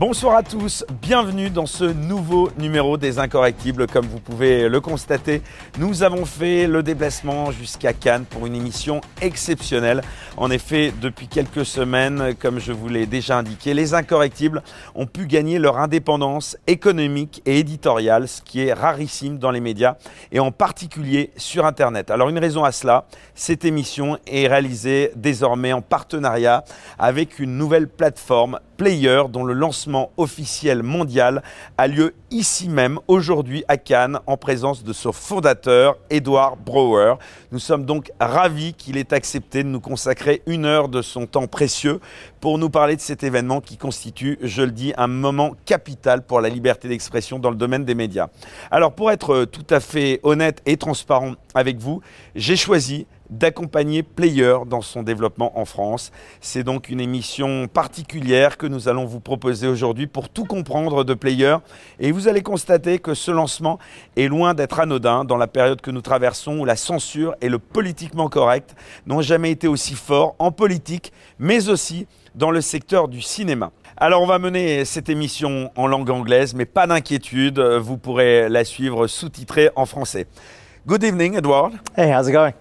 Bonsoir à tous, bienvenue dans ce nouveau numéro des Incorrectibles. Comme vous pouvez le constater, nous avons fait le déplacement jusqu'à Cannes pour une émission exceptionnelle. En effet, depuis quelques semaines, comme je vous l'ai déjà indiqué, les Incorrectibles ont pu gagner leur indépendance économique et éditoriale, ce qui est rarissime dans les médias et en particulier sur Internet. Alors une raison à cela, cette émission est réalisée désormais en partenariat avec une nouvelle plateforme Player dont le lancement officiel mondial a lieu ici même aujourd'hui à Cannes en présence de son fondateur Edward Brower. Nous sommes donc ravis qu'il ait accepté de nous consacrer une heure de son temps précieux pour nous parler de cet événement qui constitue, je le dis, un moment capital pour la liberté d'expression dans le domaine des médias. Alors pour être tout à fait honnête et transparent avec vous, j'ai choisi d'accompagner Player dans son développement en France. C'est donc une émission particulière que nous allons vous proposer aujourd'hui pour tout comprendre de Player. Et vous allez constater que ce lancement est loin d'être anodin dans la période que nous traversons où la censure et le politiquement correct n'ont jamais été aussi forts en politique, mais aussi dans le secteur du cinéma. Alors on va mener cette émission en langue anglaise, mais pas d'inquiétude, vous pourrez la suivre sous-titrée en français. Good evening, Edward. Hey, how's it going?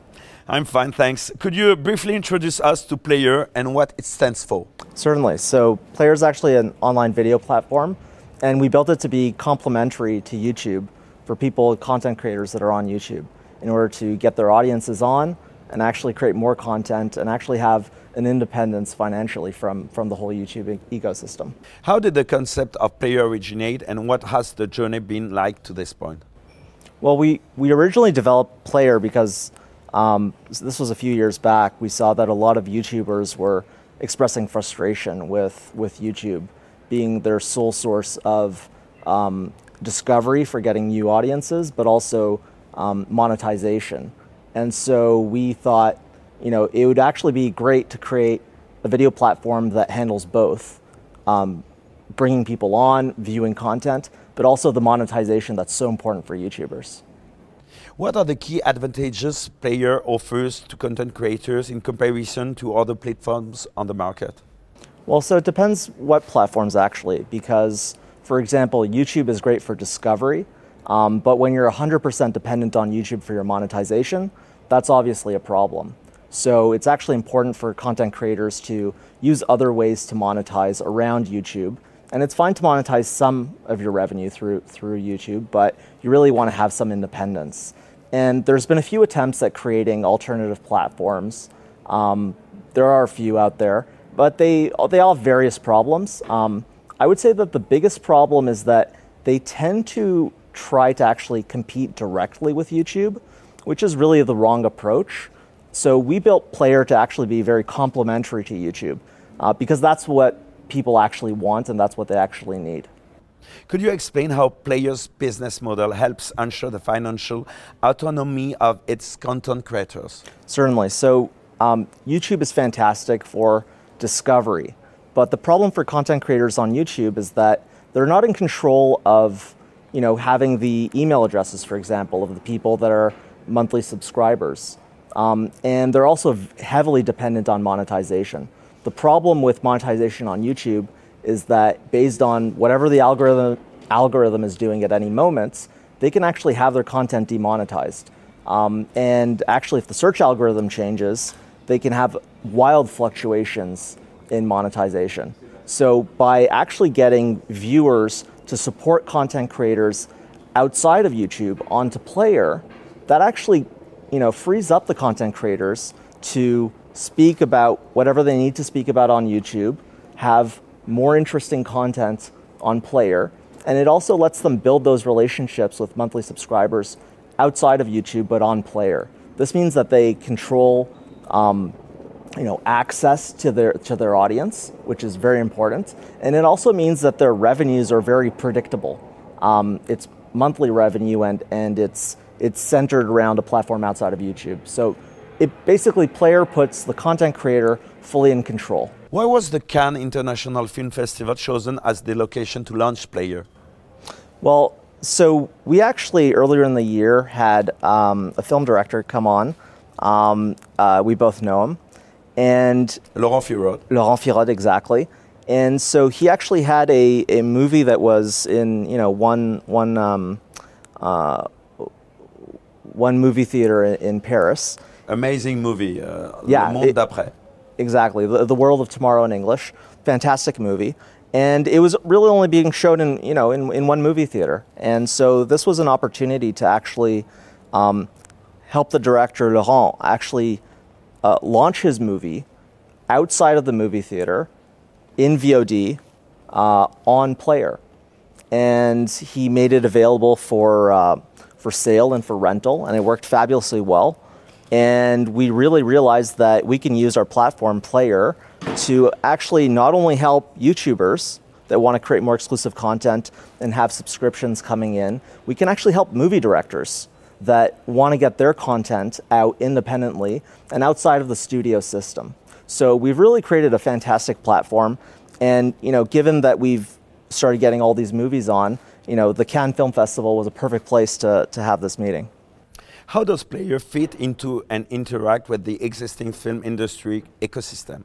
I'm fine, thanks. Could you briefly introduce us to Playeur and what it stands for? Certainly. So, Playeur is actually an online video platform, and we built it to be complementary to YouTube for people, content creators that are on YouTube, in order to get their audiences on and actually create more content and actually have an independence financially from, from the whole YouTube e- ecosystem. How did the concept of Playeur originate and what has the journey been like to this point? Well, we, we originally developed Playeur because um, this was a few years back. We saw that a lot of YouTubers were expressing frustration with, with YouTube being their sole source of um, discovery for getting new audiences, but also um, monetization. And so we thought, you know, it would actually be great to create a video platform that handles both, um, bringing people on, viewing content, but also the monetization that's so important for YouTubers. What are the key advantages Playeur offers to content creators in comparison to other platforms on the market? Well, so it depends what platforms actually, because, for example, YouTube is great for discovery, um, but when you're 100% dependent on YouTube for your monetization, that's obviously a problem. So it's actually important for content creators to use other ways to monetize around YouTube. And it's fine to monetize some of your revenue through, through YouTube, but you really want to have some independence. And there's been a few attempts at creating alternative platforms. Um, there are a few out there, but they, they all have various problems. Um, I would say that the biggest problem is that they tend to try to actually compete directly with YouTube, which is really the wrong approach. So we built Playeur to actually be very complementary to YouTube uh, because that's what people actually want and that's what they actually need. Could you explain how Playeur's business model helps ensure the financial autonomy of its content creators? Certainly. So, um, YouTube is fantastic for discovery, but the problem for content creators on YouTube is that they're not in control of, you know, having the email addresses, for example, of the people that are monthly subscribers. Um, and they're also heavily dependent on monetization. The problem with monetization on YouTube is that based on whatever the algorithm, algorithm is doing at any moment, they can actually have their content demonetized. Um, and actually, if the search algorithm changes, they can have wild fluctuations in monetization. So, by actually getting viewers to support content creators outside of YouTube onto Playeur, that actually you know, frees up the content creators to speak about whatever they need to speak about on YouTube, have more interesting content on Playeur, and it also lets them build those relationships with monthly subscribers outside of YouTube but on Playeur. This means that they control um, you know, access to their, to their audience, which is very important. And it also means that their revenues are very predictable. Um, it's monthly revenue and, and it's, it's centered around a platform outside of YouTube. So it basically, Playeur puts the content creator fully in control. Why was the Cannes International Film Festival chosen as the location to launch Playeur? Well, so we actually earlier in the year had um, a film director come on. Um, uh, we both know him, and Laurent Firode. Laurent Firode, exactly. And so he actually had a, a movie that was in you know one one um, uh, one movie theater in, in Paris. Amazing movie. Uh, Yeah, Le Monde d'après. Exactly, the, the World of Tomorrow in English. Fantastic movie, and it was really only being shown in you know in, in one movie theater. And so this was an opportunity to actually um, help the director Laurent actually uh, launch his movie outside of the movie theater in VOD uh, on Playeur, and he made it available for uh, for sale and for rental, and it worked fabulously well. And we really realized that we can use our platform Playeur to actually not only help YouTubers that want to create more exclusive content and have subscriptions coming in, we can actually help movie directors that want to get their content out independently and outside of the studio system. So we've really created a fantastic platform. And you know, given that we've started getting all these movies on, you know, the Cannes Film Festival was a perfect place to, to have this meeting. How does Playeur fit into and interact with the existing film industry ecosystem?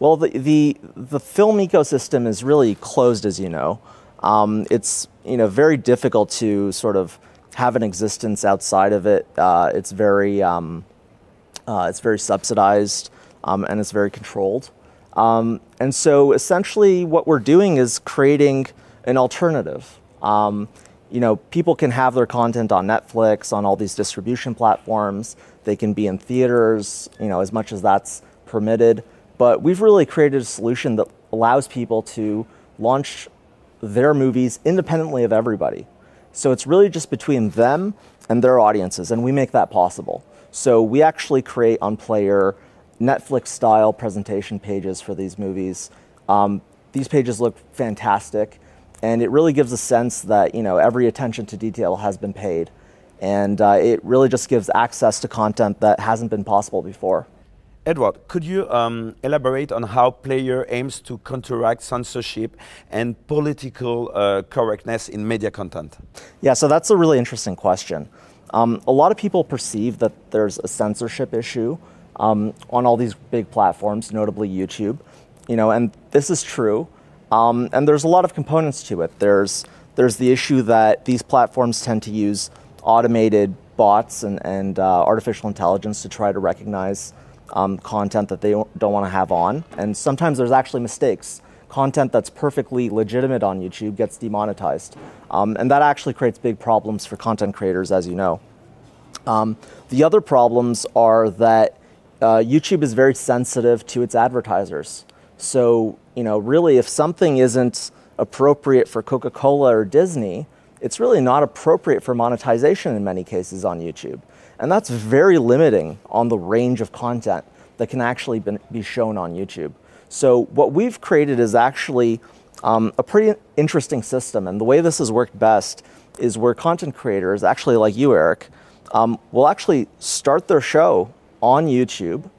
Well, the, the, the film ecosystem is really closed, as you know. Um, it's you know very difficult to sort of have an existence outside of it. Uh, it's very um, uh, it's very subsidized um, and it's very controlled. Um, and so essentially, what we're doing is creating an alternative. Um, you know, people can have their content on Netflix, on all these distribution platforms. They can be in theaters, you know, as much as that's permitted. But we've really created a solution that allows people to launch their movies independently of everybody. So it's really just between them and their audiences, and we make that possible. So we actually create on Playeur Netflix style presentation pages for these movies. Um, these pages look fantastic, and it really gives a sense that you know every attention to detail has been paid, and uh, it really just gives access to content that hasn't been possible before. Edward, could you um, elaborate on how Playeur aims to counteract censorship and political uh, correctness in media content? Yeah, so that's a really interesting question. Um, a lot of people perceive that there's a censorship issue um, on all these big platforms, notably YouTube. You know, and this is true. Um, and there's a lot of components to it. There's there's the issue that these platforms tend to use automated bots and, and uh, artificial intelligence to try to recognize um, content that they don't, want to have on. And sometimes there's actually mistakes. Content that's perfectly legitimate on YouTube gets demonetized. Um, and that actually creates big problems for content creators, as you know. Um, the other problems are that uh, YouTube is very sensitive to its advertisers. So, you know, really, if something isn't appropriate for Coca Cola or Disney, it's really not appropriate for monetization in many cases on YouTube. And that's very limiting on the range of content that can actually be- shown on YouTube. So, what we've created is actually um, a pretty interesting system. And the way this has worked best is where content creators, actually like you, Eric, um, will actually start their show on YouTube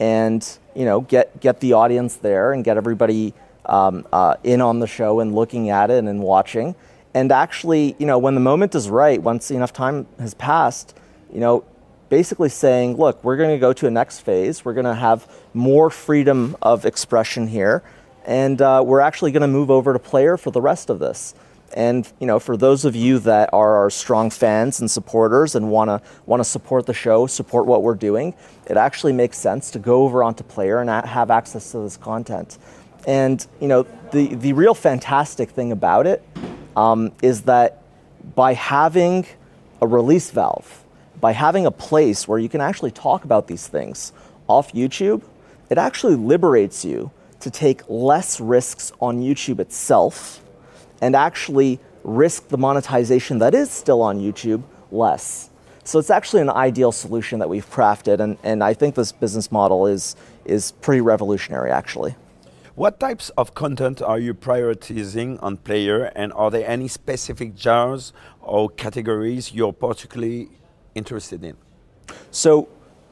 and you know get get the audience there and get everybody um, uh, in on the show and looking at it and watching. And actually, you know, when the moment is right, once enough time has passed, you know, basically saying, look, we're going to go to a next phase. We're going to have more freedom of expression here, and uh, we're actually going to move over to Playeur for the rest of this. And you know, for those of you that are our strong fans and supporters and want to want to support the show, support what we're doing, it actually makes sense to go over onto Playeur and have access to this content. And you know, the the real fantastic thing about it um, is that by having a release valve, by having a place where you can actually talk about these things off YouTube, it actually liberates you to take less risks on YouTube itself and actually risk the monetization that is still on YouTube less. So it's actually an ideal solution that we've crafted, and, and I think this business model is, is pretty revolutionary actually. What types of content are you prioritizing on Playeur, and are there any specific genres or categories you're particularly interested in? So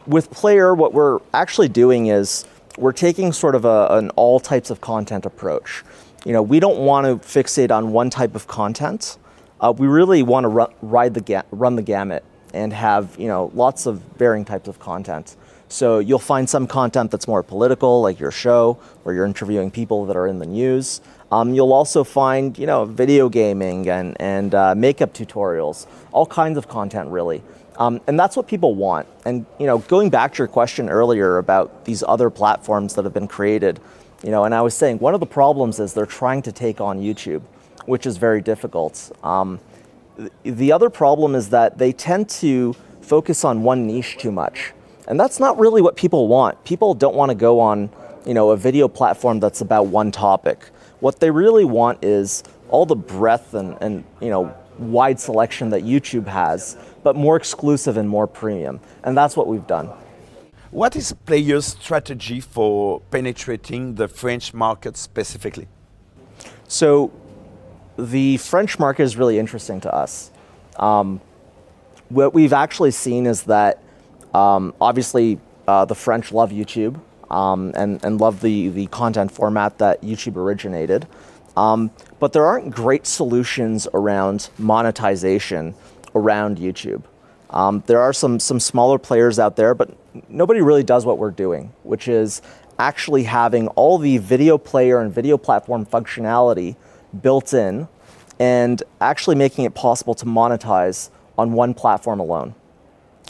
with Playeur, what we're actually doing is we're taking sort of a, an all types of content approach. You know, we don't want to fixate on one type of content. Uh, we really want to ru- ride the ga- run the gamut and have you know lots of varying types of content. So you'll find some content that's more political, like your show, where you're interviewing people that are in the news. Um, you'll also find, you know, video gaming and, and uh, makeup tutorials, all kinds of content, really. Um, and that's what people want. And, you know, going back to your question earlier about these other platforms that have been created, you know, and I was saying one of the problems is they're trying to take on YouTube, which is very difficult. Um, the other problem is that they tend to focus on one niche too much. And that's not really what people want. People don't want to go on, you know, a video platform that's about one topic. What they really want is all the breadth and, and you know, wide selection that YouTube has, but more exclusive and more premium. And that's what we've done. What is Playeur's strategy for penetrating the French market specifically? So, the French market is really interesting to us. Um, what we've actually seen is that um, obviously uh, the French love YouTube um, and, and love the, the content format that YouTube originated. Um, but there aren't great solutions around monetization around YouTube. Um, there are some, some smaller players out there, but nobody really does what we're doing, which is actually having all the video player and video platform functionality built in and actually making it possible to monetize on one platform alone.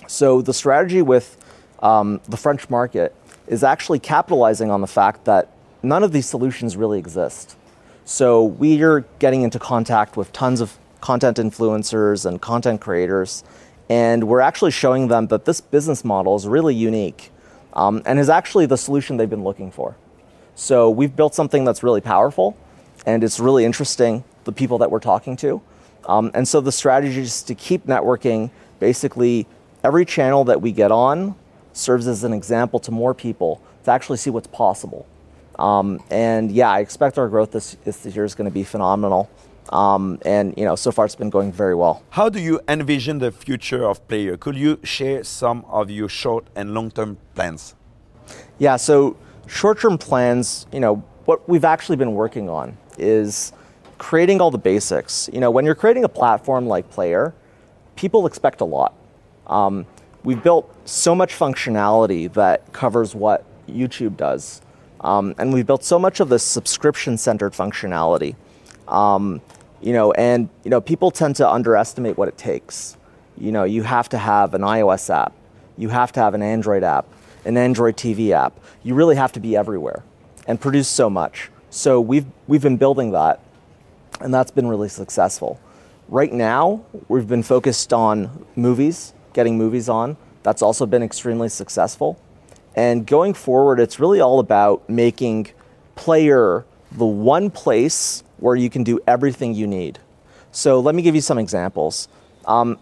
So the strategy with um, the French market is actually capitalizing on the fact that none of these solutions really exist. So we are getting into contact with tons of content influencers and content creators, and we're actually showing them that this business model is really unique um, and is actually the solution they've been looking for. So we've built something that's really powerful, and it's really interesting, the people that we're talking to. Um, and so the strategy is to keep networking. Basically, every channel that we get on serves as an example to more people to actually see what's possible. Um, and yeah, I expect our growth this, this year is going to be phenomenal. Um, and you know, so far it's been going very well. How do you envision the future of Playeur? Could you share some of your short and long-term plans? Yeah, so short-term plans, you know, what we've actually been working on is creating all the basics. You know, when you're creating a platform like Playeur, people expect a lot. Um, we've built so much functionality that covers what YouTube does. Um, and we've built so much of this subscription-centered functionality. Um, you know, and you know, people tend to underestimate what it takes. You know, you have to have an iOS app, you have to have an Android app, an Android TV app. You really have to be everywhere and produce so much. So we've we've been building that, and that's been really successful. Right now, we've been focused on movies, getting movies on. That's also been extremely successful. And going forward, it's really all about making Playeur the one place where you can do everything you need. So let me give you some examples. Um,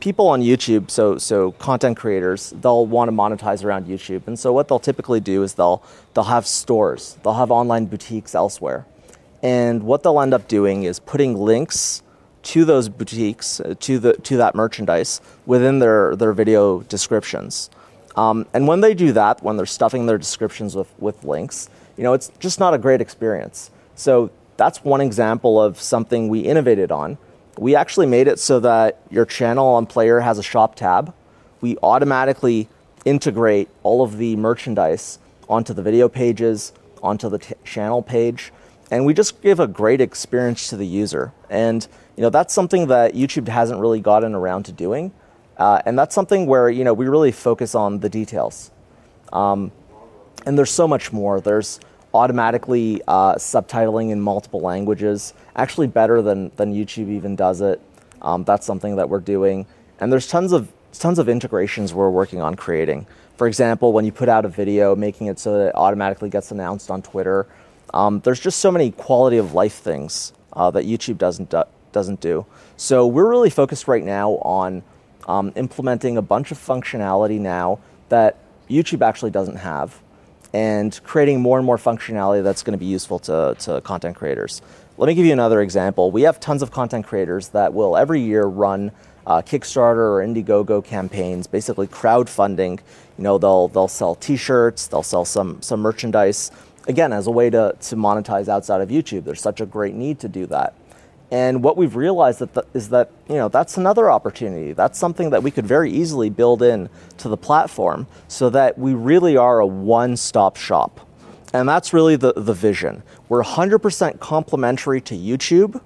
people on YouTube, so so content creators, they'll want to monetize around YouTube, and so what they'll typically do is they'll they'll have stores, they'll have online boutiques elsewhere, and what they'll end up doing is putting links to those boutiques uh, to the to that merchandise within their their video descriptions. Um, and when they do that, when they're stuffing their descriptions with, with links, you know, it's just not a great experience. So that's one example of something we innovated on. We actually made it so that your channel on Playeur has a shop tab. We automatically integrate all of the merchandise onto the video pages, onto the t- channel page, and we just give a great experience to the user. And you know that's something that YouTube hasn't really gotten around to doing, uh, and that's something where you know we really focus on the details. Um, and there's so much more. There's automatically uh, subtitling in multiple languages, actually better than, than YouTube even does it. Um, that's something that we're doing. And there's tons of, tons of integrations we're working on creating. For example, when you put out a video, making it so that it automatically gets announced on Twitter. Um, there's just so many quality of life things uh, that YouTube doesn't, do, doesn't do. So we're really focused right now on um, implementing a bunch of functionality now that YouTube actually doesn't have and creating more and more functionality that's going to be useful to, to content creators. Let me give you another example. We have tons of content creators that will every year run uh, Kickstarter or Indiegogo campaigns, basically crowdfunding. You know, they'll they'll sell T-shirts, they'll sell some some merchandise. Again, as a way to to monetize outside of YouTube. There's such a great need to do that, And what we've realized that is that you know that's another opportunity. That's something that we could very easily build in to the platform so that we really are a one-stop shop. And that's really the, the vision. We're 100% complementary to YouTube,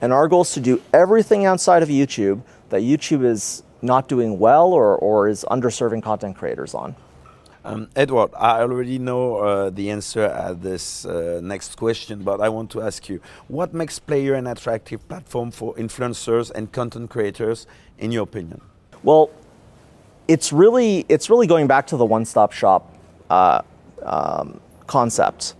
and our goal is to do everything outside of YouTube that YouTube is not doing well or, or is underserving content creators on. Um, Edward, I already know uh, the answer at this uh, next question, but I want to ask you what makes Playeur an attractive platform for influencers and content creators, in your opinion? Well, it's really, it's really going back to the one stop shop uh, um, concept.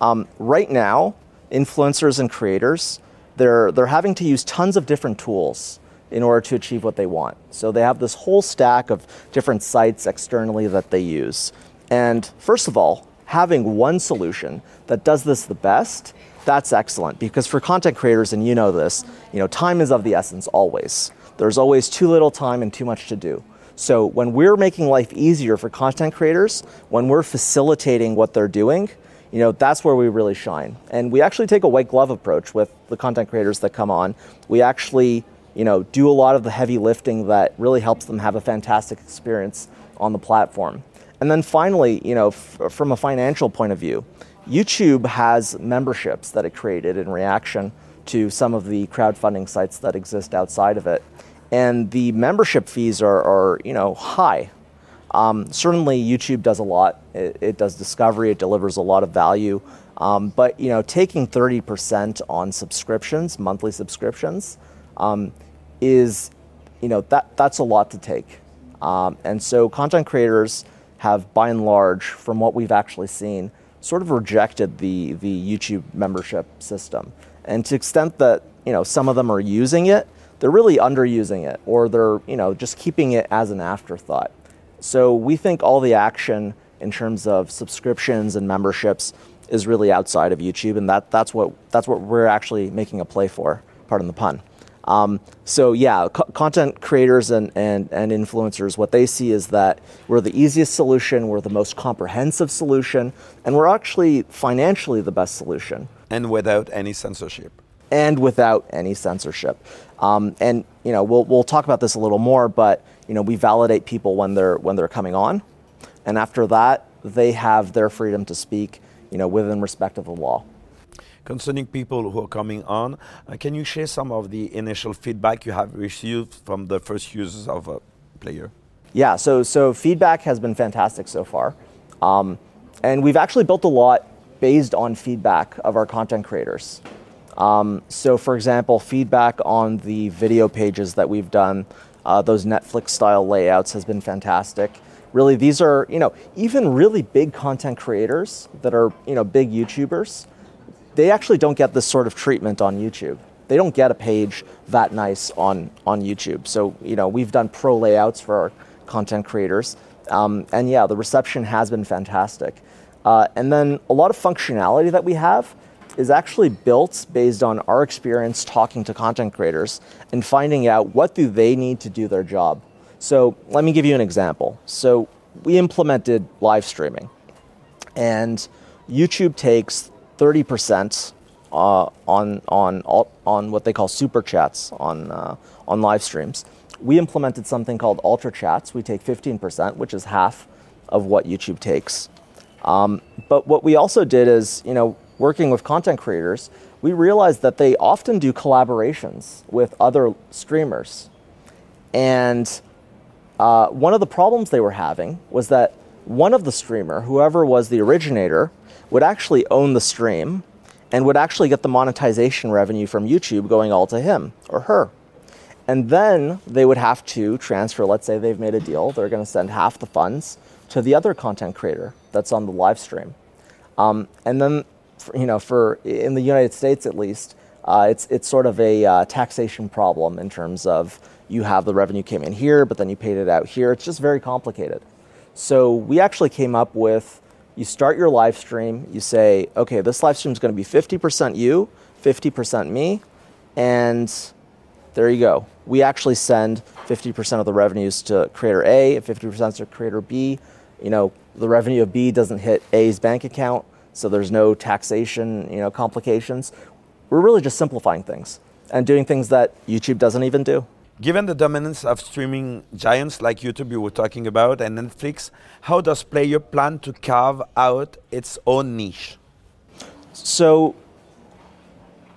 Um, right now, influencers and creators, they're, they're having to use tons of different tools in order to achieve what they want. So they have this whole stack of different sites externally that they use. And first of all, having one solution that does this the best, that's excellent because for content creators and you know this, you know, time is of the essence always. There's always too little time and too much to do. So when we're making life easier for content creators, when we're facilitating what they're doing, you know, that's where we really shine. And we actually take a white glove approach with the content creators that come on. We actually you know, do a lot of the heavy lifting that really helps them have a fantastic experience on the platform. And then finally, you know, f- from a financial point of view, YouTube has memberships that it created in reaction to some of the crowdfunding sites that exist outside of it. And the membership fees are, are you know, high. Um, certainly, YouTube does a lot. It, it, does discovery. It delivers a lot of value. Um, but you know, taking 30% on subscriptions, monthly subscriptions, um, is, you know, that, that's a lot to take. Um, and so content creators have, by and large, from what we've actually seen, sort of rejected the, the YouTube membership system. And to extent that, you know, some of them are using it, they're really underusing it, or they're, you know, just keeping it as an afterthought. So we think all the action in terms of subscriptions and memberships is really outside of YouTube, and that, that's, what, that's what we're actually making a play for, pardon the pun. Um, so yeah, co- content creators and, and, and influencers, what they see is that we're the easiest solution, we're the most comprehensive solution, and we're actually financially the best solution. And without any censorship. And without any censorship. Um, and you know, we'll, we'll talk about this a little more, but you know, we validate people when they're when they're coming on, and after that, they have their freedom to speak, you know, within respect of the law concerning people who are coming on. Uh, can you share some of the initial feedback you have received from the first users of a Playeur? Yeah, so, so feedback has been fantastic so far. Um, and we've actually built a lot based on feedback of our content creators. Um, so, for example, feedback on the video pages that we've done, uh, those Netflix style layouts has been fantastic. Really, these are, you know, even really big content creators that are, you know, big YouTubers they actually don't get this sort of treatment on YouTube. They don't get a page that nice on, on YouTube. So, you know, we've done pro layouts for our content creators. Um, and yeah, the reception has been fantastic. Uh, and then a lot of functionality that we have is actually built based on our experience talking to content creators and finding out what do they need to do their job. So let me give you an example. So we implemented live streaming, and YouTube takes 30% uh, on, on, on what they call super chats on, uh, on live streams. We implemented something called Ultra Chats. We take 15%, which is half of what YouTube takes. Um, but what we also did is, you know, working with content creators, we realized that they often do collaborations with other streamers. And uh, one of the problems they were having was that one of the streamer, whoever was the originator, would actually own the stream and would actually get the monetization revenue from YouTube going all to him or her. And then they would have to transfer, let's say they've made a deal, they're going to send half the funds to the other content creator that's on the live stream. Um, and then, for, you know, for in the United States at least, uh, it's, it's sort of a uh, taxation problem in terms of you have the revenue came in here, but then you paid it out here. It's just very complicated. So we actually came up with you start your live stream, you say, okay, this live stream is going to be 50% you, 50% me, and there you go. We actually send 50% of the revenues to creator A and 50% to creator B. You know, the revenue of B doesn't hit A's bank account, so there's no taxation, you know, complications. We're really just simplifying things. and doing things that YouTube doesn't even do. Given the dominance of streaming giants like YouTube you were talking about and Netflix, how does Playeur plan to carve out its own niche? So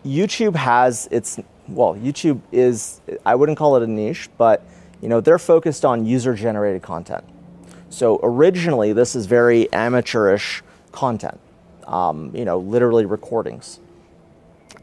YouTube has its well, YouTube is I wouldn't call it a niche, but you know, they're focused on user generated content. So originally this is very amateurish content. Um, you know, literally recordings.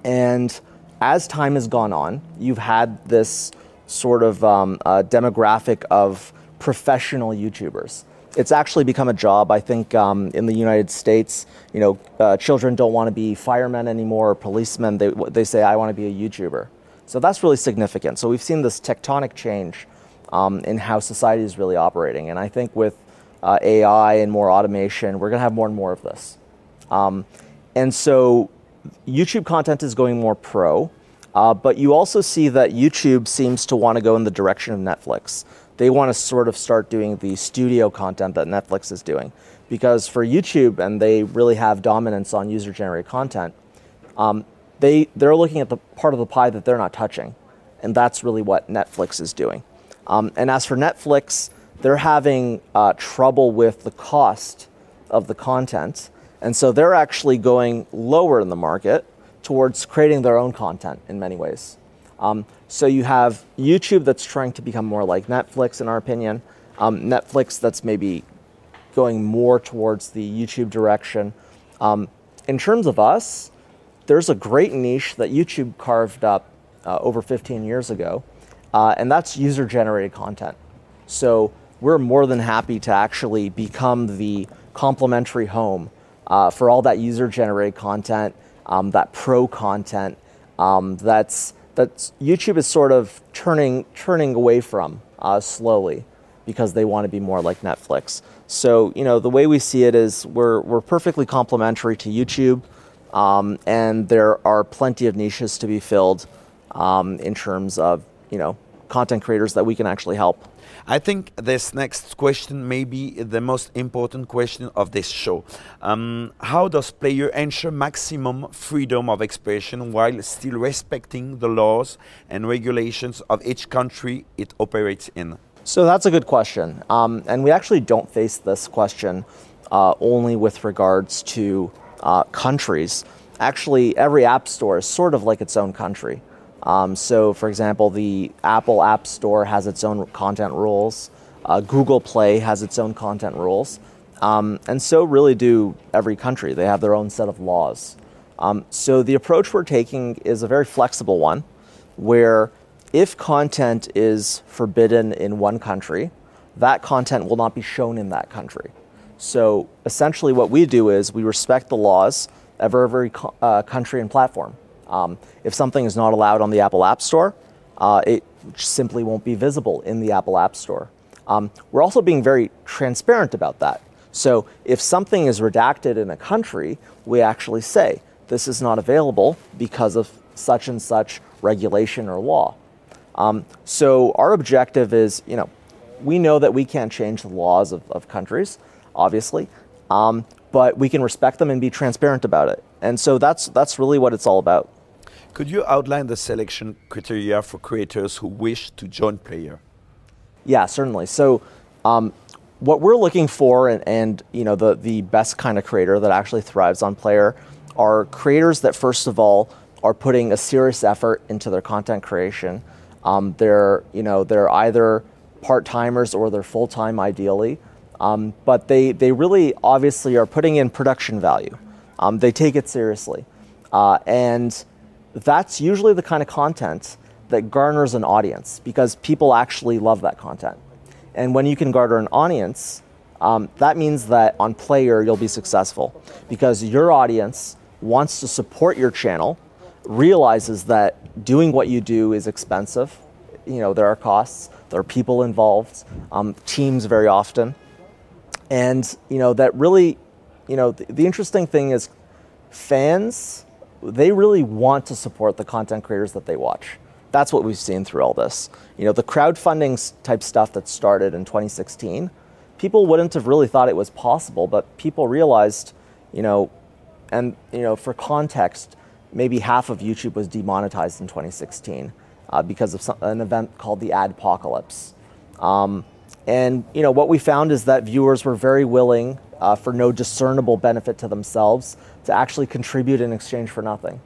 And as time has gone on, you've had this sort of um, demographic of professional YouTubers. It's actually become a job. I think um, in the United States, you know, uh, children don't want to be firemen anymore or policemen. They, they say, I want to be a YouTuber. So that's really significant. So we've seen this tectonic change um, in how society is really operating. And I think with uh, AI and more automation, we're going to have more and more of this. Um, and so YouTube content is going more pro. Uh, but you also see that YouTube seems to want to go in the direction of Netflix. They want to sort of start doing the studio content that Netflix is doing. Because for YouTube, and they really have dominance on user generated content, um, they, they're looking at the part of the pie that they're not touching. And that's really what Netflix is doing. Um, and as for Netflix, they're having uh, trouble with the cost of the content. And so they're actually going lower in the market towards creating their own content in many ways. Um, so you have YouTube that's trying to become more like Netflix, in our opinion. Um, Netflix that's maybe going more towards the YouTube direction. Um, in terms of us, there's a great niche that YouTube carved up uh, over 15 years ago, uh, and that's user generated content. So we're more than happy to actually become the complementary home uh, for all that user generated content um, that pro content um, that's that's YouTube is sort of turning turning away from uh, slowly because they want to be more like Netflix. So you know the way we see it is we're we're perfectly complementary to YouTube, um, and there are plenty of niches to be filled um, in terms of you know content creators that we can actually help. I think this next question may be the most important question of this show. Um, how does Playeur ensure maximum freedom of expression while still respecting the laws and regulations of each country it operates in? So that's a good question. Um, and we actually don't face this question uh, only with regards to uh, countries. Actually, every app store is sort of like its own country. Um, so, for example, the Apple App Store has its own content rules. Uh, Google Play has its own content rules. Um, and so, really, do every country. They have their own set of laws. Um, so, the approach we're taking is a very flexible one where if content is forbidden in one country, that content will not be shown in that country. So, essentially, what we do is we respect the laws of every uh, country and platform. Um, if something is not allowed on the Apple App Store, uh, it simply won't be visible in the Apple App Store. Um, we're also being very transparent about that. So if something is redacted in a country, we actually say this is not available because of such and such regulation or law. Um, so our objective is, you know, we know that we can't change the laws of, of countries, obviously, um, but we can respect them and be transparent about it. And so that's that's really what it's all about. Could you outline the selection criteria for creators who wish to join Playeur? Yeah, certainly. So, um, what we're looking for, and, and, you know, the the best kind of creator that actually thrives on Playeur, are creators that first of all are putting a serious effort into their content creation. Um, they're you know they're either part timers or they're full time ideally, um, but they they really obviously are putting in production value. Um, they take it seriously, uh, and that's usually the kind of content that garners an audience because people actually love that content. And when you can garner an audience, um, that means that on Playeur you'll be successful because your audience wants to support your channel, realizes that doing what you do is expensive. You know, there are costs, there are people involved, um, teams very often. And, you know, that really, you know, the, the interesting thing is fans they really want to support the content creators that they watch. That's what we've seen through all this. You know, the crowdfunding type stuff that started in 2016, people wouldn't have really thought it was possible, but people realized, you know, and you know, for context, maybe half of YouTube was demonetized in 2016 uh, because of some, an event called the Adpocalypse. Um, and you know what we found is that viewers were very willing, uh, for no discernible benefit to themselves, to actually contribute in exchange for nothing.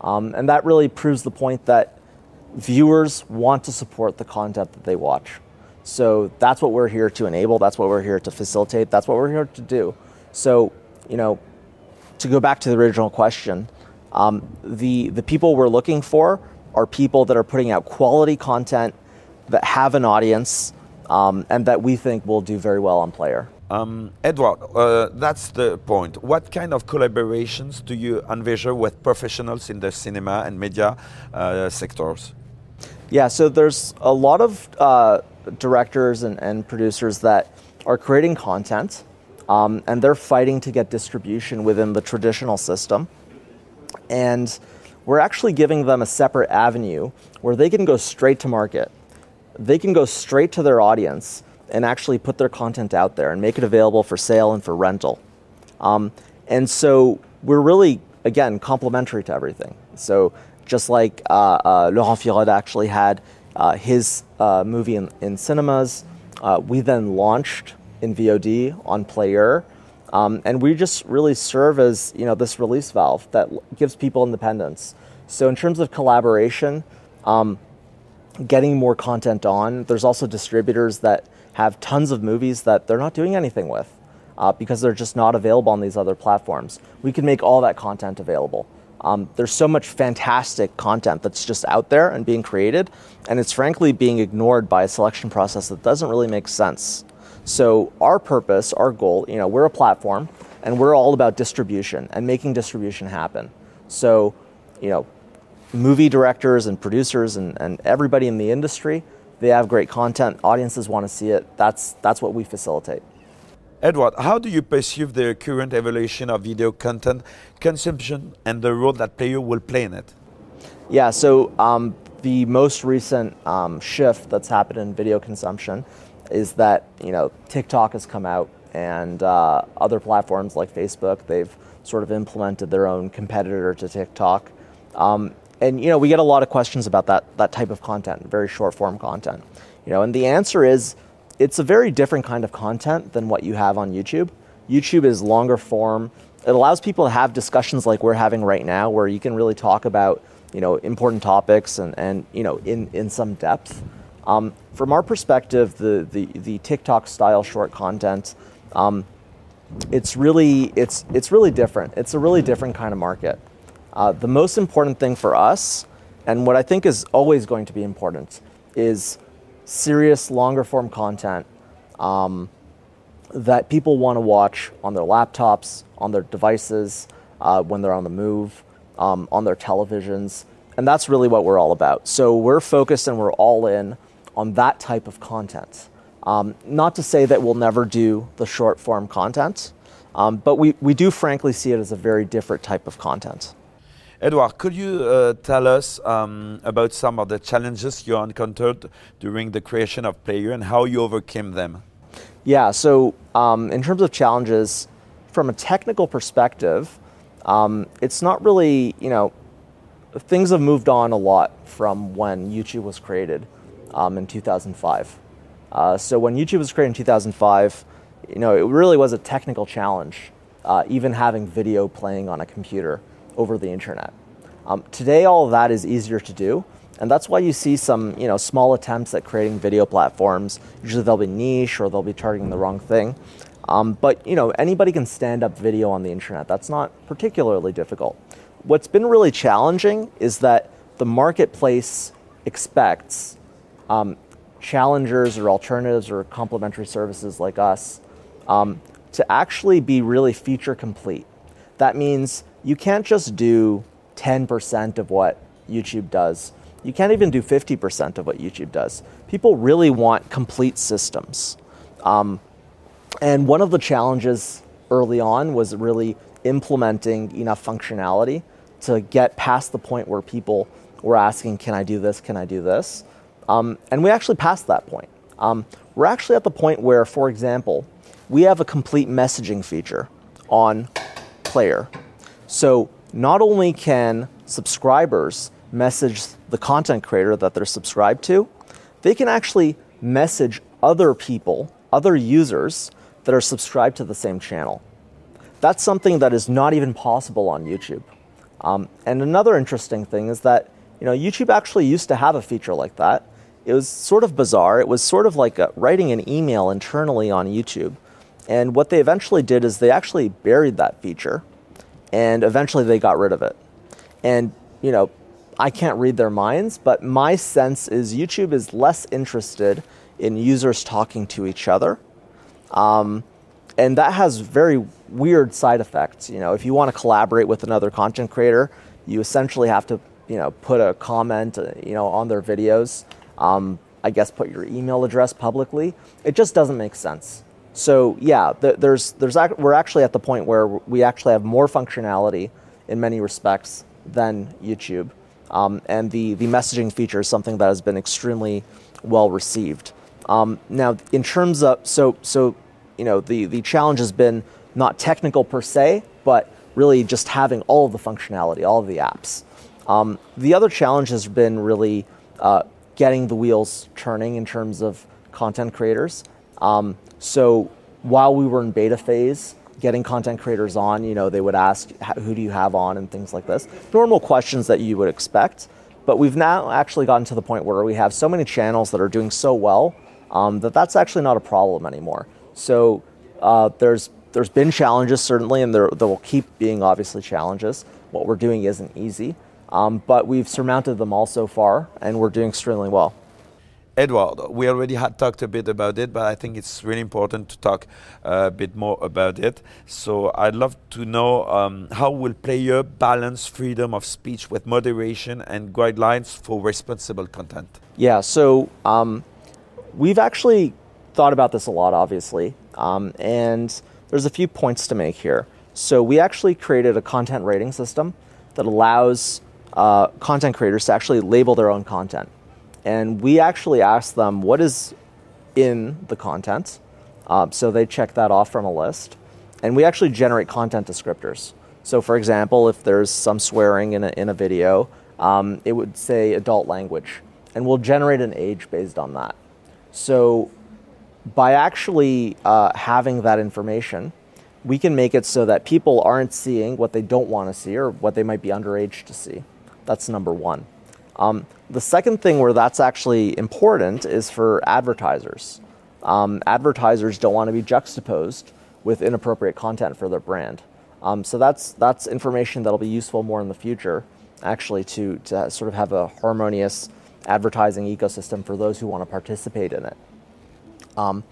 Um, and that really proves the point that viewers want to support the content that they watch. So that's what we're here to enable. That's what we're here to facilitate. That's what we're here to do. So, you know, to go back to the original question, um, the the people we're looking for are people that are putting out quality content that have an audience um, and that we think will do very well on Playeur. Um, Edward, uh, that's the point. What kind of collaborations do you envision with professionals in the cinema and media uh, sectors? Yeah, so there's a lot of uh, directors and, and, producers that are creating content um, and they're fighting to get distribution within the traditional system. And we're actually giving them a separate avenue where they can go straight to market. They can go straight to their audience and actually put their content out there and make it available for sale and for rental. Um, and so we're really, again, complementary to everything. So just like uh, uh, Laurent Firode actually had uh, his uh, movie in, in cinemas, uh, we then launched in VOD on Playeur. Um, and we just really serve as you know this release valve that gives people independence. So in terms of collaboration, um, getting more content on, there's also distributors that have tons of movies that they're not doing anything with uh, because they're just not available on these other platforms. We can make all that content available. Um, there's so much fantastic content that's just out there and being created, and it's frankly being ignored by a selection process that doesn't really make sense. So our purpose, our goal, you know, we're a platform and we're all about distribution and making distribution happen. So, you know, movie directors and producers and, and everybody in the industry, they have great content. Audiences want to see it. That's that's what we facilitate. Edward, how do you perceive the current evolution of video content consumption and the role that Playeur will play in it? Yeah, so um, the most recent um, shift that's happened in video consumption is that you know TikTok has come out and uh, other platforms like Facebook they've sort of implemented their own competitor to TikTok. Um, and you know we get a lot of questions about that that type of content, very short form content. You know, and the answer is it's a very different kind of content than what you have on YouTube. YouTube is longer form. It allows people to have discussions like we're having right now, where you can really talk about you know important topics and, and you know in, in some depth. Um, from our perspective, the, the, the TikTok style short content, um, it's really it's it's really different. It's a really different kind of market. Uh, the most important thing for us, and what I think is always going to be important, is serious longer form content um, that people want to watch on their laptops, on their devices, uh, when they're on the move, um, on their televisions, and that's really what we're all about. So we're focused and we're all in on that type of content. Um, not to say that we'll never do the short form content, um, but we, we do frankly see it as a very different type of content. Edward, could you uh, tell us um, about some of the challenges you encountered during the creation of Playeur and how you overcame them? Yeah, so um, in terms of challenges, from a technical perspective, um, it's not really, you know, things have moved on a lot from when YouTube was created um, in 2005. Uh, so when YouTube was created in 2005, you know, it really was a technical challenge, uh, even having video playing on a computer over the internet. Um, today, all of that is easier to do, and that's why you see some, you know, small attempts at creating video platforms. Usually, they'll be niche or they'll be targeting the wrong thing. Um, but you know, anybody can stand up video on the internet. That's not particularly difficult. What's been really challenging is that the marketplace expects um, challengers or alternatives or complementary services like us um, to actually be really feature complete. That means you can't just do 10% of what YouTube does. You can't even do 50% of what YouTube does. People really want complete systems. Um, and one of the challenges early on was really implementing enough functionality to get past the point where people were asking, Can I do this? Can I do this? Um, and we actually passed that point. Um, we're actually at the point where, for example, we have a complete messaging feature on Playeur. So not only can subscribers message the content creator that they're subscribed to, they can actually message other people, other users that are subscribed to the same channel. That's something that is not even possible on YouTube. Um, and another interesting thing is that you know YouTube actually used to have a feature like that. It was sort of bizarre. It was sort of like a, writing an email internally on YouTube. And what they eventually did is they actually buried that feature, and eventually they got rid of it. And you know, I can't read their minds, but my sense is YouTube is less interested in users talking to each other. Um, and that has very weird side effects. You know, if you want to collaborate with another content creator, you essentially have to, you know, put a comment, uh, you know, on their videos. Um, I guess put your email address publicly. It just doesn't make sense. So yeah, there's there's we're actually at the point where we actually have more functionality in many respects than YouTube, um, and the the messaging feature is something that has been extremely well received. Um, now, in terms of so so you know, the, the challenge has been not technical per se, but really just having all of the functionality, all of the apps. Um, the other challenge has been really uh, getting the wheels turning in terms of content creators. Um, so while we were in beta phase, getting content creators on, you know, they would ask, who do you have on and things like this. Normal questions that you would expect. But we've now actually gotten to the point where we have so many channels that are doing so well um, that that's actually not a problem anymore. So uh, there's there's been challenges certainly, and there, there will keep being obviously challenges. What we're doing isn't easy, um, but we've surmounted them all so far, and we're doing extremely well. Edward, we already had talked a bit about it, but I think it's really important to talk uh, a bit more about it. So I'd love to know um, how will Playeur balance freedom of speech with moderation and guidelines for responsible content? Yeah, so um, we've actually thought about this a lot, obviously, um, and there's a few points to make here. So we actually created a content rating system that allows uh, content creators to actually label their own content, and we actually ask them what is in the content. Uh, so they check that off from a list, and we actually generate content descriptors. So, for example, if there's some swearing in a, in a video, um, it would say adult language, and we'll generate an age based on that. So by actually uh, having that information, we can make it so that people aren't seeing what they don't want to see or what they might be underage to see. That's number one. Um, the second thing where that's actually important is for advertisers. Um, advertisers don't want to be juxtaposed with inappropriate content for their brand. Um, so that's that's information that'll be useful more in the future, actually, to to sort of have a harmonious advertising ecosystem for those who want to participate in it. Um,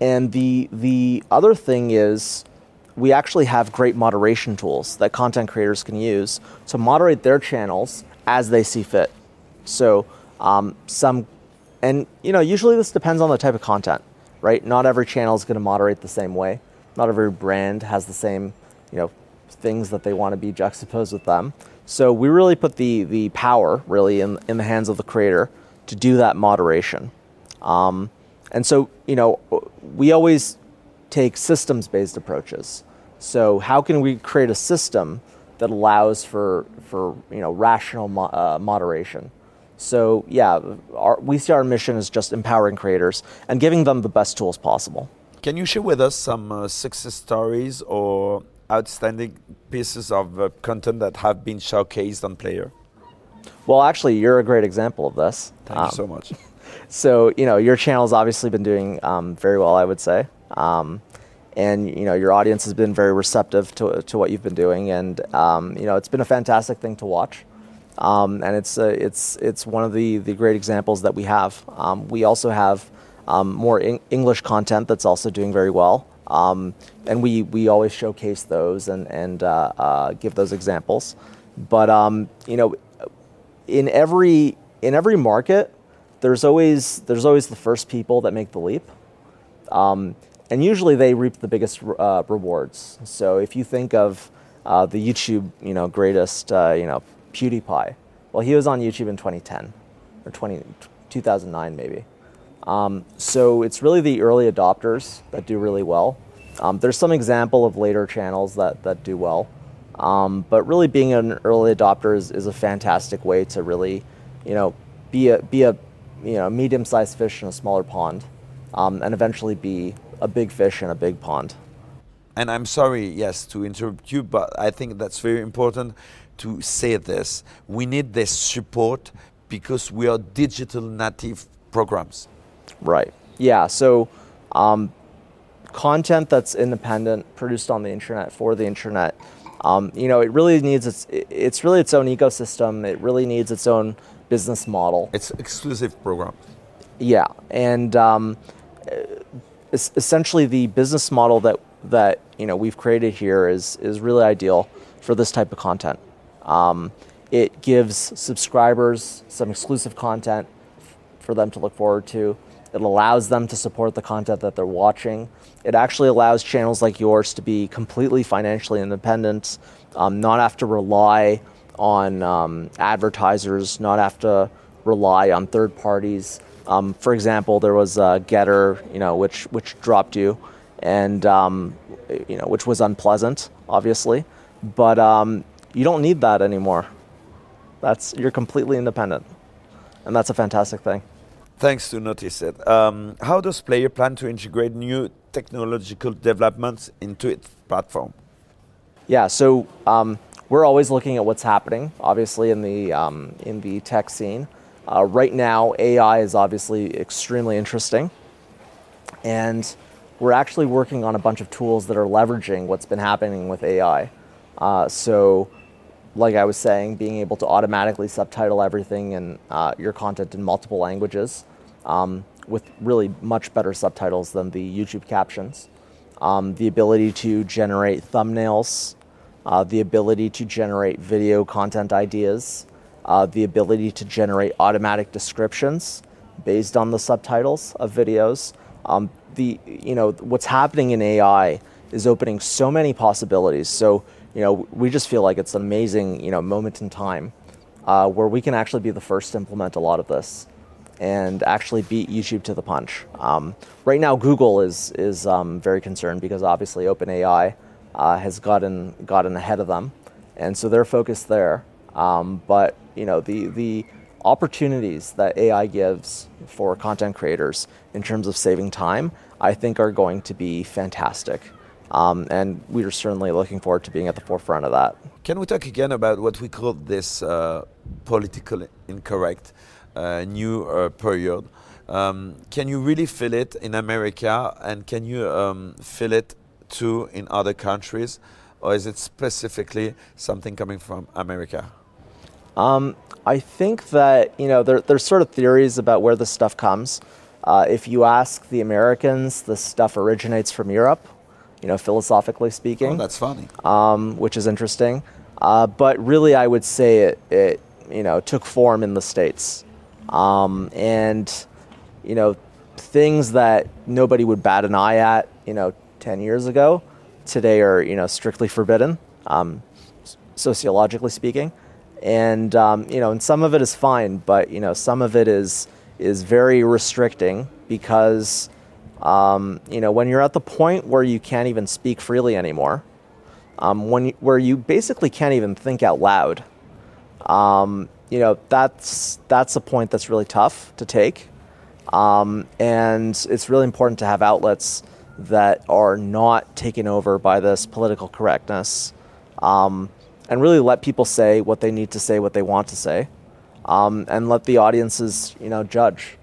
and the, the other thing is, we actually have great moderation tools that content creators can use to moderate their channels as they see fit. So, um, some, and you know, usually this depends on the type of content, right? Not every channel is going to moderate the same way. Not every brand has the same, you know, things that they want to be juxtaposed with them. So we really put the the power really in in the hands of the creator to do that moderation. Um, and so, you know, we always take systems based approaches. So, how can we create a system that allows for, for you know, rational mo- uh, moderation? So, yeah, our, we see our mission as just empowering creators and giving them the best tools possible. Can you share with us some uh, success stories or outstanding pieces of uh, content that have been showcased on Playeur? Well, actually, you're a great example of this. Thank um, you so much. so you know your channel's obviously been doing um, very well, I would say, um, and you know your audience has been very receptive to, to what you've been doing, and um, you know it's been a fantastic thing to watch, um, and it's uh, it's it's one of the the great examples that we have. Um, we also have um, more English content that's also doing very well, and we we always showcase those and and uh, uh, give those examples, but you know in every in every market there's always there's always the first people that make the leap, um, and usually they reap the biggest uh, rewards. So if you think of uh, the YouTube, you know, greatest, uh, you know, PewDiePie, well, he was on YouTube in 2010 or 20, 2009 maybe. Um, so it's really the early adopters that do really well. Um, there's some example of later channels that that do well, Um, but really, being an early adopter is, is a fantastic way to really, you know, be a be a you know medium-sized fish in a smaller pond, um, and eventually be a big fish in a big pond. And I'm sorry, yes, to interrupt you, but I think that's very important to say this. We need this support because we are digital native programs. Right. Yeah. So, um, content that's independent, produced on the internet for the internet. Um, you know, it really needs its. It's really its own ecosystem. It really needs its own business model. It's exclusive program. Yeah, and um, essentially the business model that that you know we've created here is is really ideal for this type of content. Um, it gives subscribers some exclusive content for them to look forward to. It allows them to support the content that they're watching. It actually allows channels like yours to be completely financially independent, um, not have to rely on um, advertisers, not have to rely on third parties. Um, for example, there was a Gettr, you know, which which dropped you, and um, you know, which was unpleasant, obviously, but um, you don't need that anymore. That's you're completely independent, and that's a fantastic thing. Thanks to notice it. Um, how does Playeur plan to integrate new technological developments into its platform? Yeah, so um, we're always looking at what's happening, obviously in the um, in the tech scene. Uh, right now, AI is obviously extremely interesting, and we're actually working on a bunch of tools that are leveraging what's been happening with AI. Uh, so like I was saying, being able to automatically subtitle everything and uh, your content in multiple languages um, with really much better subtitles than the YouTube captions. Um, the ability to generate thumbnails, uh, the ability to generate video content ideas, uh, the ability to generate automatic descriptions based on the subtitles of videos. Um, the you know what's happening in AI is opening so many possibilities. So you know, we just feel like it's an amazing, you know, moment in time uh, where we can actually be the first to implement a lot of this and actually beat YouTube to the punch. Um, right now, Google is is um, very concerned because obviously OpenAI uh, has gotten gotten ahead of them, and so they're focused there. Um, but you know, the the opportunities that AI gives for content creators in terms of saving time, I think, are going to be fantastic. Um, and we are certainly looking forward to being at the forefront of that. Can we talk again about what we call this uh, political incorrect uh, new uh, period? Um, can you really feel it in America, and can you um, feel it too in other countries, or is it specifically something coming from America? Um, I think that you know there, there's sort of theories about where this stuff comes. Uh, if you ask the Americans, the stuff originates from Europe you know, philosophically speaking. Oh, that's funny. Um, which is interesting. Uh, but really, I would say it, it, you know, took form in the States. Um, and, you know, things that nobody would bat an eye at, you know, 10 years ago, today are, you know, strictly forbidden, um, sociologically speaking. And, um, you know, and some of it is fine, but, you know, some of it is, is very restricting because um, you know, when you're at the point where you can't even speak freely anymore, um, when you, where you basically can't even think out loud, um, you know, that's that's a point that's really tough to take, um, and it's really important to have outlets that are not taken over by this political correctness, um, and really let people say what they need to say, what they want to say, um, and let the audiences, you know, judge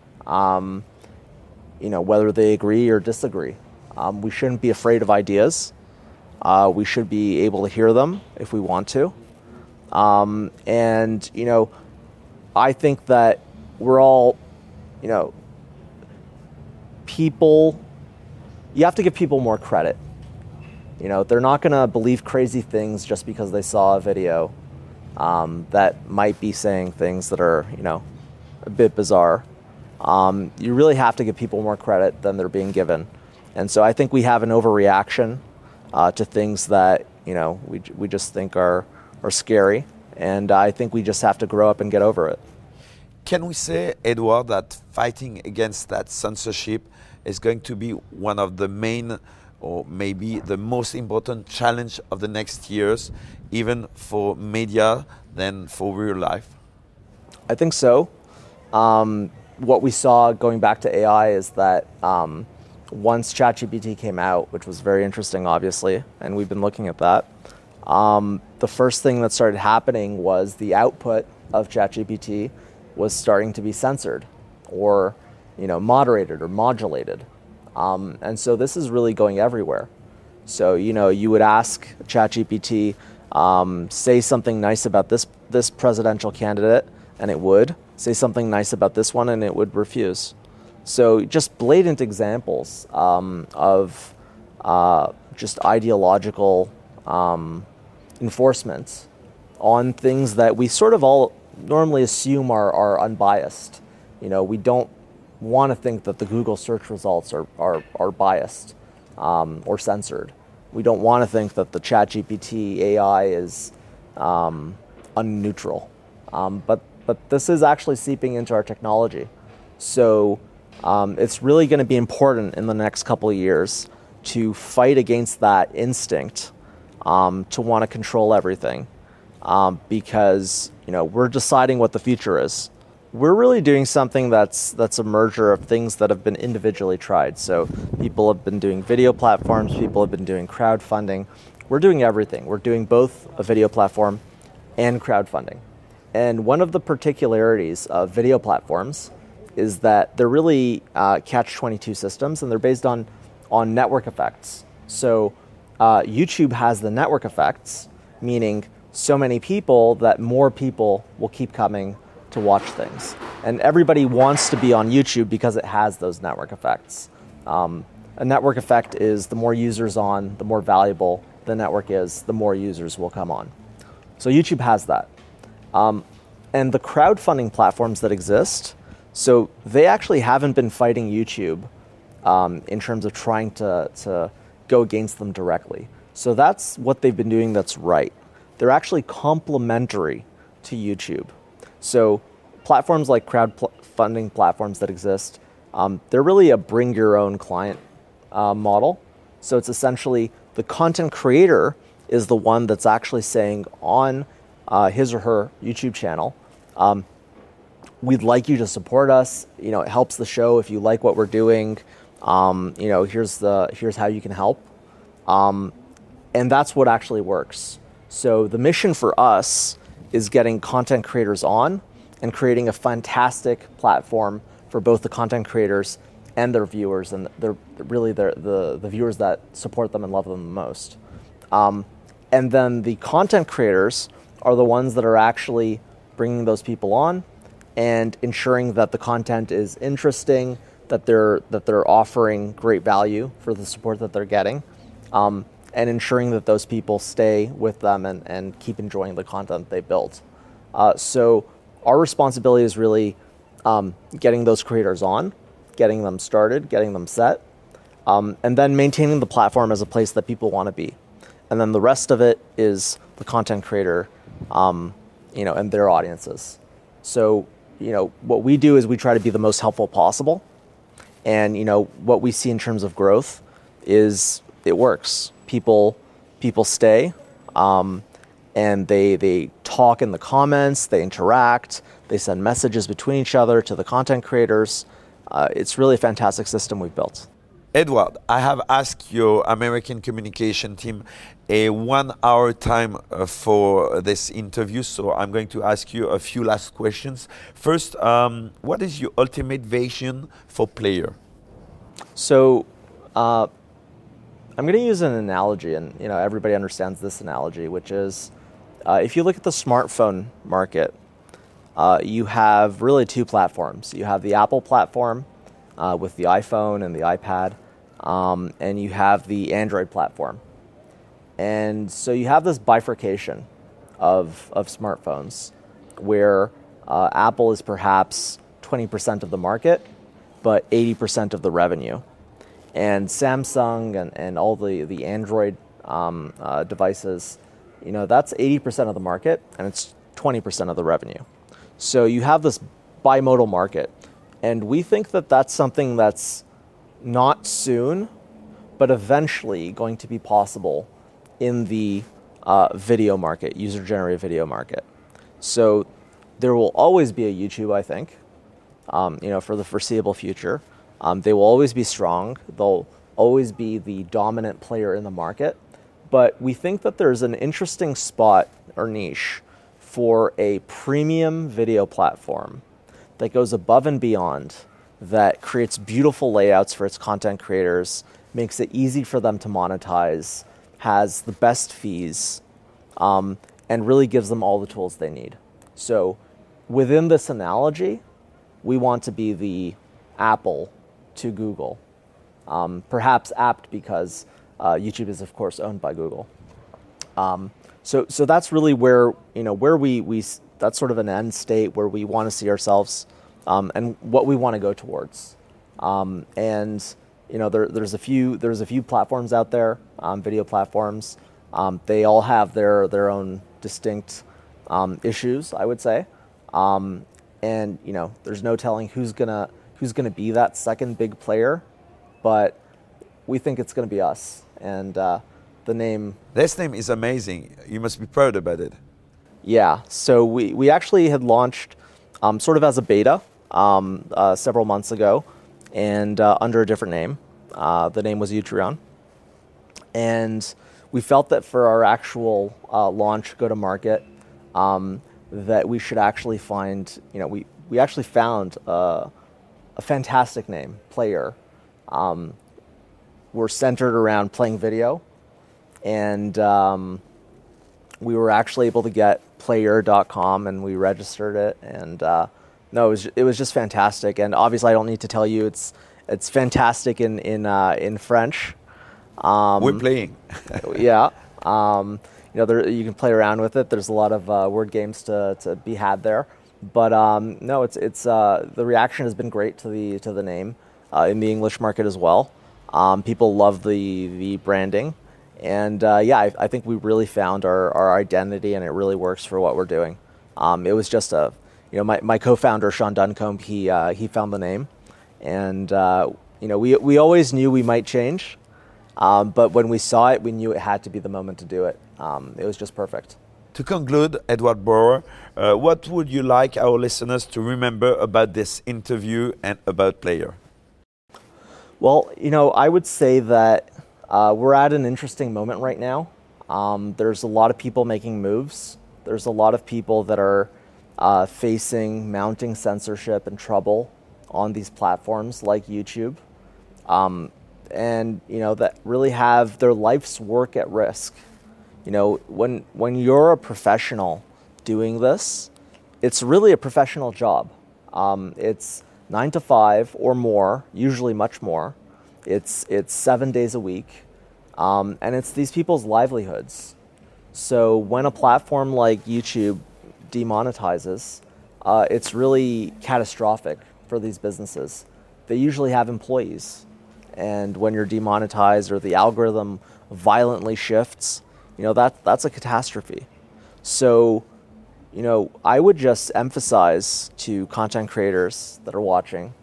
you know, whether they agree or disagree. Um, we shouldn't be afraid of ideas. Uh, we should be able to hear them if we want to. Um, and, you know, I think that we're all, you know, people, you have to give people more credit. You know, they're not going to believe crazy things just because they saw a video um, that might be saying things that are, you know, a bit bizarre um, you really have to give people more credit than they're being given. And so I think we have an overreaction uh, to things that you know we, we just think are, are scary. And I think we just have to grow up and get over it. Can we say, Edward, that fighting against that censorship is going to be one of the main or maybe the most important challenge of the next years, even for media than for real life? I think so. Um, what we saw going back to AI is that um, once ChatGPT came out, which was very interesting, obviously, and we've been looking at that, um, the first thing that started happening was the output of ChatGPT was starting to be censored or you know, moderated or modulated. Um, and so this is really going everywhere. So, you know, you would ask ChatGPT, um, say something nice about this, this presidential candidate, and it would. Say something nice about this one, and it would refuse. So, just blatant examples um, of uh, just ideological um, enforcements on things that we sort of all normally assume are, are unbiased. You know, we don't want to think that the Google search results are, are, are biased um, or censored. We don't want to think that the ChatGPT AI is um, unneutral. Um, but, but this is actually seeping into our technology. So um, it's really going to be important in the next couple of years to fight against that instinct um, to want to control everything um, because you know we're deciding what the future is we're really doing something that's that's a merger of things that have been individually tried. So people have been doing video platforms, people have been doing crowdfunding. We're doing everything. We're doing both a video platform and crowdfunding. And one of the particularities of video platforms is that they're really uh, catch-22 systems, and they're based on on network effects. So uh, YouTube has the network effects, meaning so many people that more people will keep coming to watch things. And everybody wants to be on YouTube because it has those network effects. Um, a network effect is the more users on, the more valuable the network is, the more users will come on. So YouTube has that. Um, and the crowdfunding platforms that exist, so they actually haven't been fighting YouTube um, in terms of trying to, to go against them directly. So that's what they've been doing that's right. They're actually complementary to YouTube. So platforms like crowdfunding platforms that exist, um, they're really a bring your own client uh, model. So it's essentially the content creator is the one that's actually saying on uh, his or her YouTube channel, um, we'd like you to support us. You know, it helps the show if you like what we're doing. Um, you know, here's the here's how you can help, um, and that's what actually works. So the mission for us is getting content creators on and creating a fantastic platform for both the content creators and their viewers, and they're really the, the, the viewers that support them and love them the most. Um, and then the content creators are the ones that are actually bringing those people on and ensuring that the content is interesting, that they're that they're offering great value for the support that they're getting. Um, and ensuring that those people stay with them and, and keep enjoying the content they built. Uh, so our responsibility is really um, getting those creators on, getting them started, getting them set, um, and then maintaining the platform as a place that people want to be. And then the rest of it is the content creator, um, you know, and their audiences. So, you know, what we do is we try to be the most helpful possible. And, you know, what we see in terms of growth is it works people people stay, um, and they they talk in the comments, they interact, they send messages between each other to the content creators. Uh, it's really a fantastic system we've built. Edward, I have asked your American communication team a one hour time uh, for this interview, so I'm going to ask you a few last questions. First, um, what is your ultimate vision for Playeur? So, uh, I'm going to use an analogy, and you know everybody understands this analogy, which is uh, if you look at the smartphone market, uh, you have really two platforms. You have the Apple platform uh, with the iPhone and the iPad, um, and you have the Android platform. And so you have this bifurcation of, of smartphones where uh, Apple is perhaps 20% of the market, but 80% of the revenue and Samsung and, and all the, the Android um, uh, devices, you know, that's 80% of the market and it's 20% of the revenue. So you have this bimodal market. And we think that that's something that's not soon, but eventually going to be possible in the uh, video market, user generated video market. So there will always be a YouTube, I think, um, you know, for the foreseeable future. Um, they will always be strong. They'll always be the dominant player in the market. But we think that there's an interesting spot or niche for a premium video platform that goes above and beyond, that creates beautiful layouts for its content creators, makes it easy for them to monetize, has the best fees, um, and really gives them all the tools they need. So, within this analogy, we want to be the Apple to Google. Um, perhaps apt because uh, YouTube is, of course, owned by Google. Um, so, so that's really where you know where we, we that's sort of an end state where we want to see ourselves um, and what we want to go towards. Um, and you know, there, there's a few there's a few platforms out there, um, video platforms. Um, they all have their their own distinct um, issues, I would say. Um, and you know, there's no telling who's gonna who's gonna be that second big player, but we think it's gonna be us. And uh, the name. This name is amazing. You must be proud about it. Yeah. So we we actually had launched um, sort of as a beta um, uh, several months ago, and uh, under a different name. Uh, the name was Utreon, and we felt that for our actual uh, launch, go to market, um, that we should actually find, you know, we, we actually found uh, a fantastic name, Playeur. Um, we're centered around playing video, and um, we were actually able to get playeur.com and we registered it, and uh, no, it was, it was just fantastic. And obviously, I don't need to tell you, it's, it's fantastic in, in, uh, in French. Um, We're playing. yeah. Um, you know, there, you can play around with it. There's a lot of uh, word games to, to be had there. But um, no, it's, it's, uh, the reaction has been great to the, to the name uh, in the English market as well. Um, people love the, the branding. And uh, yeah, I, I, think we really found our, our identity and it really works for what we're doing. Um, it was just a, you know, my, my co-founder, Sean Duncombe, he, uh, he found the name. And, uh, you know, we, we always knew we might change. Um, but when we saw it, we knew it had to be the moment to do it. Um, it was just perfect. To conclude, Edward Brawer, uh, what would you like our listeners to remember about this interview and about Playeur? Well, you know, I would say that uh, we're at an interesting moment right now. Um, there's a lot of people making moves. There's a lot of people that are uh, facing mounting censorship and trouble on these platforms like YouTube. Um, and you know that really have their life's work at risk. You know, when when you're a professional doing this, it's really a professional job. Um, it's nine to five or more, usually much more. It's it's seven days a week, um, and it's these people's livelihoods. So when a platform like YouTube demonetizes, uh, it's really catastrophic for these businesses. They usually have employees and when you're demonetized or the algorithm violently shifts, you know that that's a catastrophe. So, you know, I would just emphasize to content creators that are watching,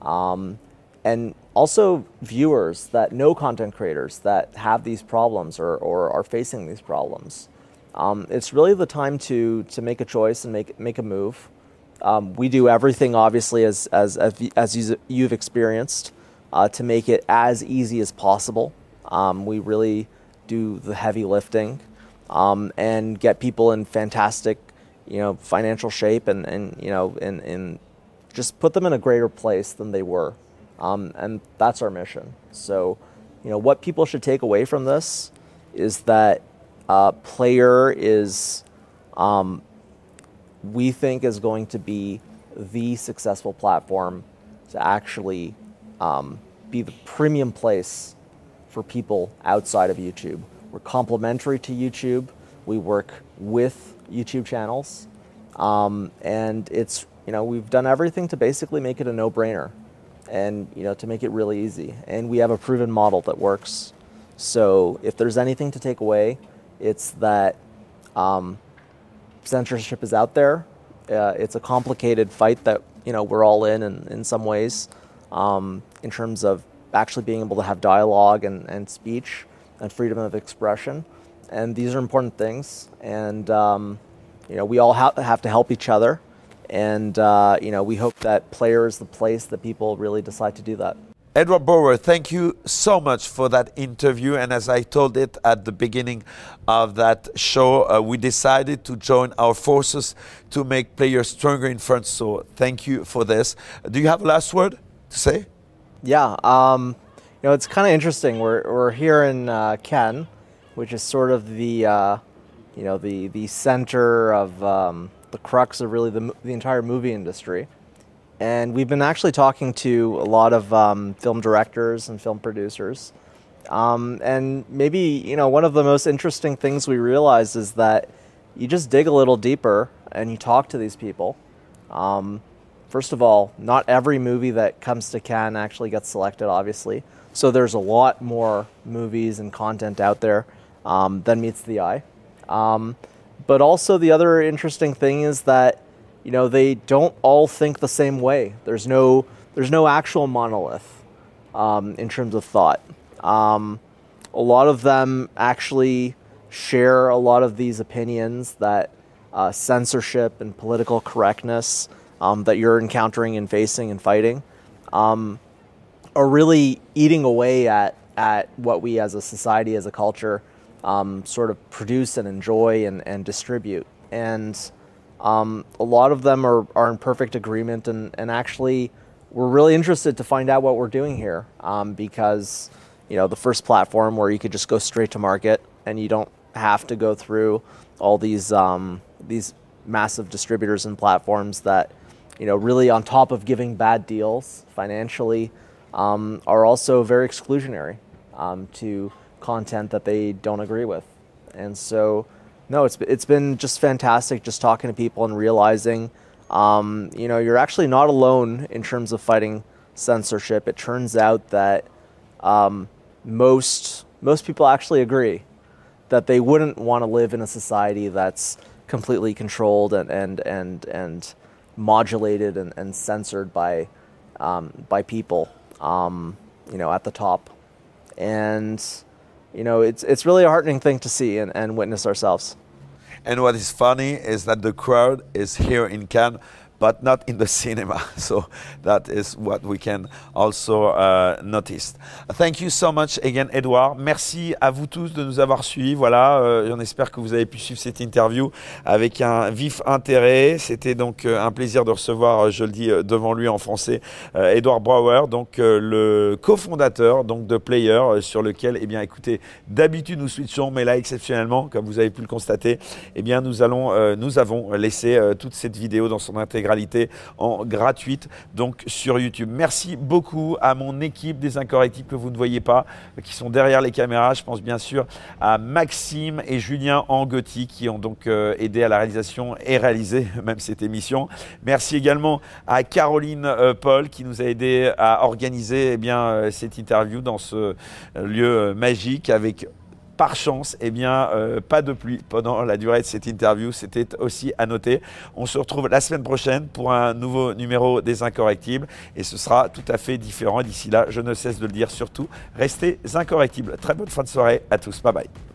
um, and also viewers that know content creators that have these problems or, or are facing these problems. Um, it's really the time to to make a choice and make make a move. Um, we do everything, obviously, as as as you've experienced uh, to make it as easy as possible. Um, we really do the heavy lifting um, and get people in fantastic, you know, financial shape and, and you know, and, and just put them in a greater place than they were. Um, and that's our mission. So, you know, what people should take away from this is that uh, Playeur is, um, we think, is going to be the successful platform to actually um, be the premium place for people outside of YouTube. We're complementary to YouTube. We work with YouTube channels, um, and it's you know we've done everything to basically make it a no-brainer, and you know to make it really easy. And we have a proven model that works. So if there's anything to take away, it's that um, censorship is out there. Uh, it's a complicated fight that you know we're all in, in, in some ways um, in terms of actually being able to have dialogue and, and speech and freedom of expression. And these are important things. And, um, you know, we all ha- have to help each other. And, uh, you know, we hope that Playeur is the place that people really decide to do that. Edward Brawer, thank you so much for that interview. And as I told it at the beginning of that show, uh, we decided to join our forces to make players stronger in France. So thank you for this. Do you have a last word to say? Yeah, um, you know, it's kind of interesting. We're, we're here in uh, Cannes, which is sort of the, uh, you know, the, the center of um, the crux of really the, the entire movie industry. And we've been actually talking to a lot of um, film directors and film producers. Um, and maybe, you know, one of the most interesting things we realized is that you just dig a little deeper and you talk to these people. Um, first of all, not every movie that comes to Cannes actually gets selected, obviously. So there's a lot more movies and content out there um, than meets the eye. Um, but also, the other interesting thing is that you know they don't all think the same way. There's no there's no actual monolith um, in terms of thought. Um, a lot of them actually share a lot of these opinions that uh, censorship and political correctness um, that you're encountering and facing and fighting um, are really eating away at at what we as a society as a culture um, sort of produce and enjoy and, and distribute and um, a lot of them are, are in perfect agreement, and, and actually, we're really interested to find out what we're doing here um, because you know the first platform where you could just go straight to market and you don't have to go through all these um, these massive distributors and platforms that you know really on top of giving bad deals financially um, are also very exclusionary um, to content that they don't agree with, and so no, it's it's been just fantastic just talking to people and realizing, um, you know, you're actually not alone in terms of fighting censorship. It turns out that um, most most people actually agree that they wouldn't want to live in a society that's completely controlled and and and and modulated and, and censored by um, by people, um, you know, at the top, and you know, it's it's really a heartening thing to see and, and witness ourselves. And what is funny is that the crowd is here in Cannes but not in the cinema. So that is what we can also uh, notice. Thank you so much again, Edouard. Merci à vous tous de nous avoir suivis. Voilà, euh, espère que vous avez pu suivre cette interview avec un vif intérêt. C'était donc euh, un plaisir de recevoir, euh, je le dis euh, devant lui en français, Edouard Brouwer, donc le cofondateur donc de Player, sur lequel, eh bien, écoutez, d'habitude nous switchons, mais là exceptionnellement, comme vous avez pu le constater, eh bien, nous allons, nous avons laissé toute cette vidéo dans son intégralité en gratuite donc sur YouTube. Merci beaucoup à mon équipe des incorrectibles que vous ne voyez pas, qui sont derrière les caméras. Je pense bien sûr à Maxime et Julien Angotti qui ont donc euh, aidé à la réalisation et réalisé même cette émission. Merci également à Caroline euh, Paul qui nous a aidé à organiser eh bien, euh, cette interview dans ce lieu magique avec par chance, eh bien, euh, pas de pluie pendant la durée de cette interview. C'était aussi à noter. On se retrouve la semaine prochaine pour un nouveau numéro des Incorrectibles et ce sera tout à fait différent. D'ici là, je ne cesse de le dire surtout, restez incorrectibles. Très bonne fin de soirée à tous. Bye bye.